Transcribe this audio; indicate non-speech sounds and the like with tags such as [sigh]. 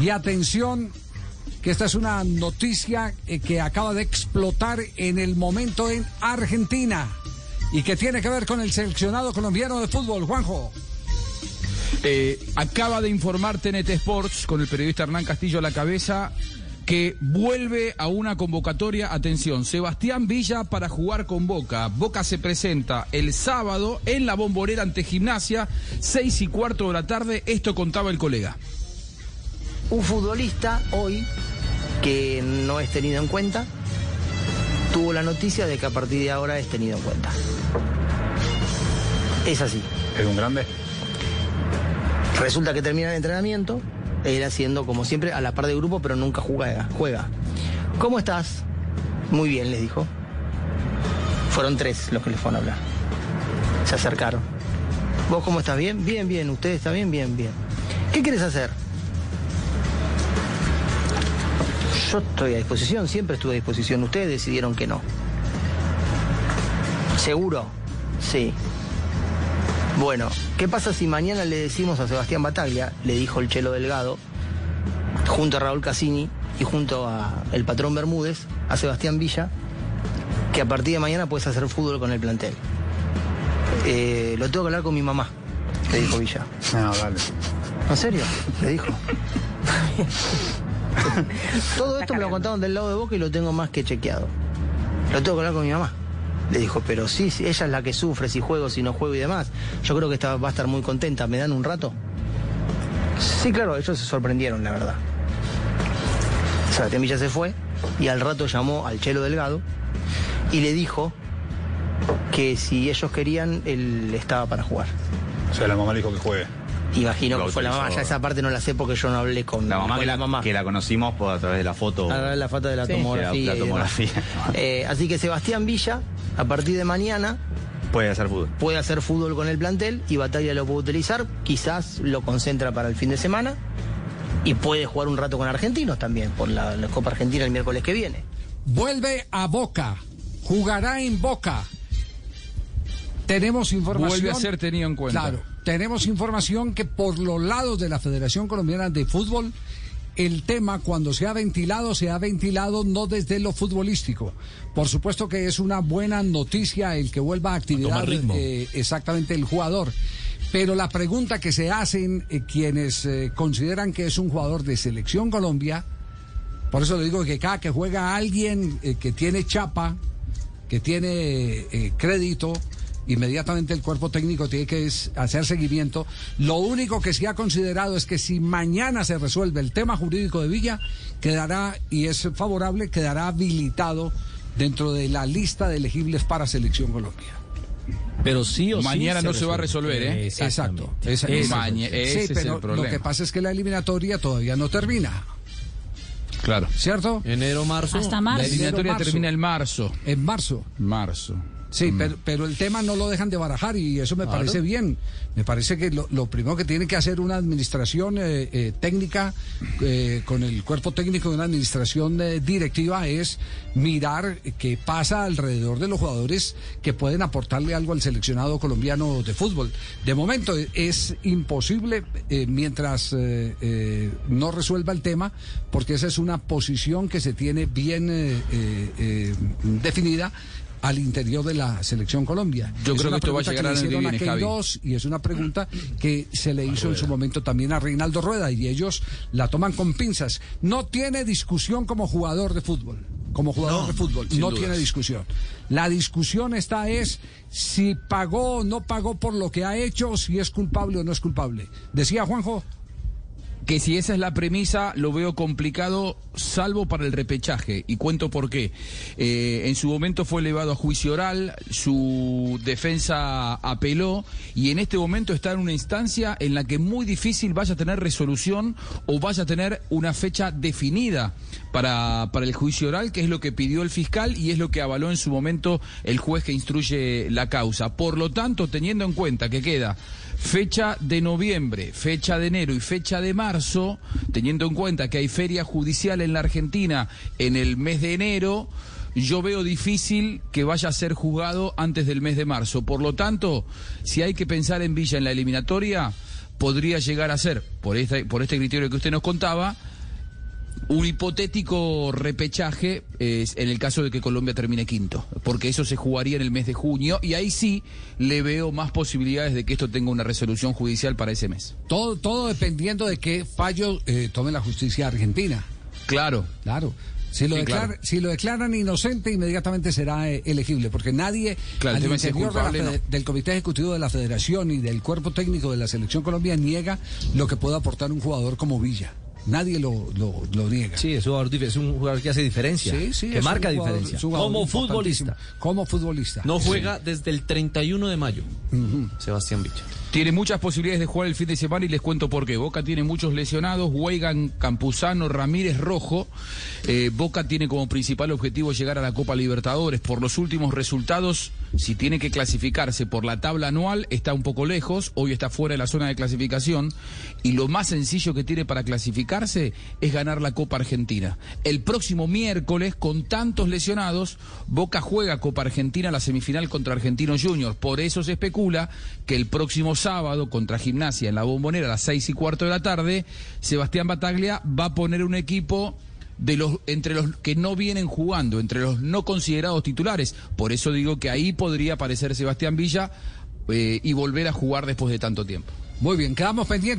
Y atención, que esta es una noticia eh, que acaba de explotar en el momento en Argentina y que tiene que ver con el seleccionado colombiano de fútbol, Juanjo. Eh, acaba de informar TNT Sports con el periodista Hernán Castillo a la cabeza que vuelve a una convocatoria. Atención, Sebastián Villa para jugar con Boca. Boca se presenta el sábado en la bombonera ante Gimnasia, seis y cuarto de la tarde. Esto contaba el colega. Un futbolista hoy que no es tenido en cuenta tuvo la noticia de que a partir de ahora es tenido en cuenta. Es así. ¿Es un grande? Resulta que termina el entrenamiento, él haciendo como siempre a la par de grupo, pero nunca juega. juega. ¿Cómo estás? Muy bien, les dijo. Fueron tres los que le fueron a hablar. Se acercaron. ¿Vos cómo estás? ¿Bien? Bien, bien. ¿Usted está bien? Bien, bien. ¿Qué quieres hacer? Yo estoy a disposición, siempre estuve a disposición. Ustedes decidieron que no. ¿Seguro? Sí. Bueno, ¿qué pasa si mañana le decimos a Sebastián Bataglia, le dijo el Chelo Delgado, junto a Raúl Cassini y junto a el patrón Bermúdez, a Sebastián Villa, que a partir de mañana puedes hacer fútbol con el plantel? Eh, lo tengo que hablar con mi mamá, le dijo Villa. No, dale. ¿En serio? Le dijo. [laughs] [laughs] Todo esto me lo contaron del lado de Boca y lo tengo más que chequeado. Lo tengo que hablar con mi mamá. Le dijo, pero sí, sí, ella es la que sufre si juego, si no juego y demás. Yo creo que esta, va a estar muy contenta. ¿Me dan un rato? Sí, claro, ellos se sorprendieron, la verdad. Sebastián Villa se fue y al rato llamó al Chelo Delgado y le dijo que si ellos querían, él estaba para jugar. O sea, la mamá le dijo que juegue. Imagino que fue la mamá, ya esa parte no la sé porque yo no hablé con La mamá, con que la, la mamá. que la conocimos por a través de la foto. A ver la foto de la Sí. tomografía. La- la tomografía. [laughs] Eh, así que Sebastián Villa, a partir de mañana, Puede hacer fútbol. puede hacer fútbol con el plantel y Batalla lo puede utilizar. Quizás lo concentra para el fin de semana y puede jugar un rato con argentinos también por la, la Copa Argentina el miércoles que viene. Vuelve a Boca, jugará en Boca. Tenemos información. Vuelve a ser tenido en cuenta. Claro, tenemos información que por los lados de la Federación Colombiana de Fútbol, el tema cuando se ha ventilado, se ha ventilado no desde lo futbolístico. Por supuesto que es una buena noticia el que vuelva a actividad eh, exactamente el jugador. Pero la pregunta que se hacen eh, quienes eh, consideran que es un jugador de selección Colombia, por eso le digo que cada que juega alguien que tiene chapa, que tiene crédito, inmediatamente el cuerpo técnico tiene que hacer seguimiento. Lo único que se ha considerado es que si mañana se resuelve el tema jurídico de Villa, quedará, y es favorable, quedará habilitado dentro de la lista de elegibles para Selección Colombia. Pero sí o sí Mañana no se va a resolver, ¿eh? Exacto. Esa- ese sí, es pero el problema. lo que pasa es que la eliminatoria todavía no termina, Claro. ¿cierto? Enero, marzo. Hasta La marzo. eliminatoria marzo. termina en marzo. En marzo. Marzo. Sí, pero, pero el tema no lo dejan de barajar y eso me Claro. parece bien. Me parece que lo, lo primero que tiene que hacer una administración eh, eh, técnica eh, con el cuerpo técnico de una administración eh, directiva es mirar qué pasa alrededor de los jugadores que pueden aportarle algo al seleccionado colombiano de fútbol. De momento eh, es imposible mientras no resuelva el tema, porque esa es una posición que se tiene bien definida al interior de la selección Colombia. Yo Es creo que esto va a llegar que a. Queiroz, y es una pregunta que se le hizo en su momento también a Reinaldo Rueda y ellos la toman con pinzas. No tiene discusión como jugador de fútbol. Como jugador No, de fútbol, no dudas. tiene discusión. La discusión está es si pagó o no pagó por lo que ha hecho, si es culpable o no es culpable. Decía Juanjo, que si esa es la premisa, lo veo complicado, salvo para el repechaje. Y cuento por qué. Eh, en su momento fue elevado a juicio oral, su defensa apeló, y en este momento está en una instancia en la que muy difícil vaya a tener resolución o vaya a tener una fecha definida para, para el juicio oral, que es lo que pidió el fiscal y es lo que avaló en su momento el juez que instruye la causa. Por lo tanto, teniendo en cuenta que queda fecha de noviembre, fecha de enero y fecha de marzo, teniendo en cuenta que hay feria judicial en la Argentina en el mes de enero, yo veo difícil que vaya a ser juzgado antes del mes de marzo. Por lo tanto, si hay que pensar en Villa en la eliminatoria, podría llegar a ser, por este, por este criterio que usted nos contaba, Un hipotético repechaje es en el caso de que Colombia termine quinto, porque eso se jugaría en el mes de junio y ahí sí le veo más posibilidades de que esto tenga una resolución judicial para ese mes. Todo, todo dependiendo de qué fallo eh, tome la justicia argentina. Claro. Claro. Si lo, Sí, declara- claro. si lo declaran inocente, inmediatamente será eh, elegible, porque nadie Claro, al interior de fede- no. del Comité Ejecutivo de la Federación y del Cuerpo Técnico de la Selección Colombia niega lo que puede aportar un jugador como Villa. Nadie lo, lo, lo niega. Sí, es un jugador, es un jugador que hace diferencia. Sí, sí, que marca jugador- diferencia. Como futbolista. Como futbolista. No juega desde el 31 de mayo. Sebastián Villa. Tiene muchas posibilidades de jugar el fin de semana y les cuento por qué. Boca tiene muchos lesionados, Weigan, Campuzano, Ramírez, Rojo. Eh, Boca tiene como principal objetivo llegar a la Copa Libertadores. Por los últimos resultados, si tiene que clasificarse por la tabla anual, está un poco lejos. Hoy está fuera de la zona de clasificación. Y lo más sencillo que tiene para clasificarse es ganar la Copa Argentina. El próximo miércoles, con tantos lesionados, Boca juega Copa Argentina la semifinal contra Argentinos Juniors. Por eso se especula que el próximo sábado contra Gimnasia en la Bombonera a las seis y cuarto de la tarde, Sebastián Bataglia va a poner un equipo de los entre los que no vienen jugando, entre los no considerados titulares. Por eso digo que ahí podría aparecer Sebastián Villa eh, y volver a jugar después de tanto tiempo. Muy bien, quedamos pendientes.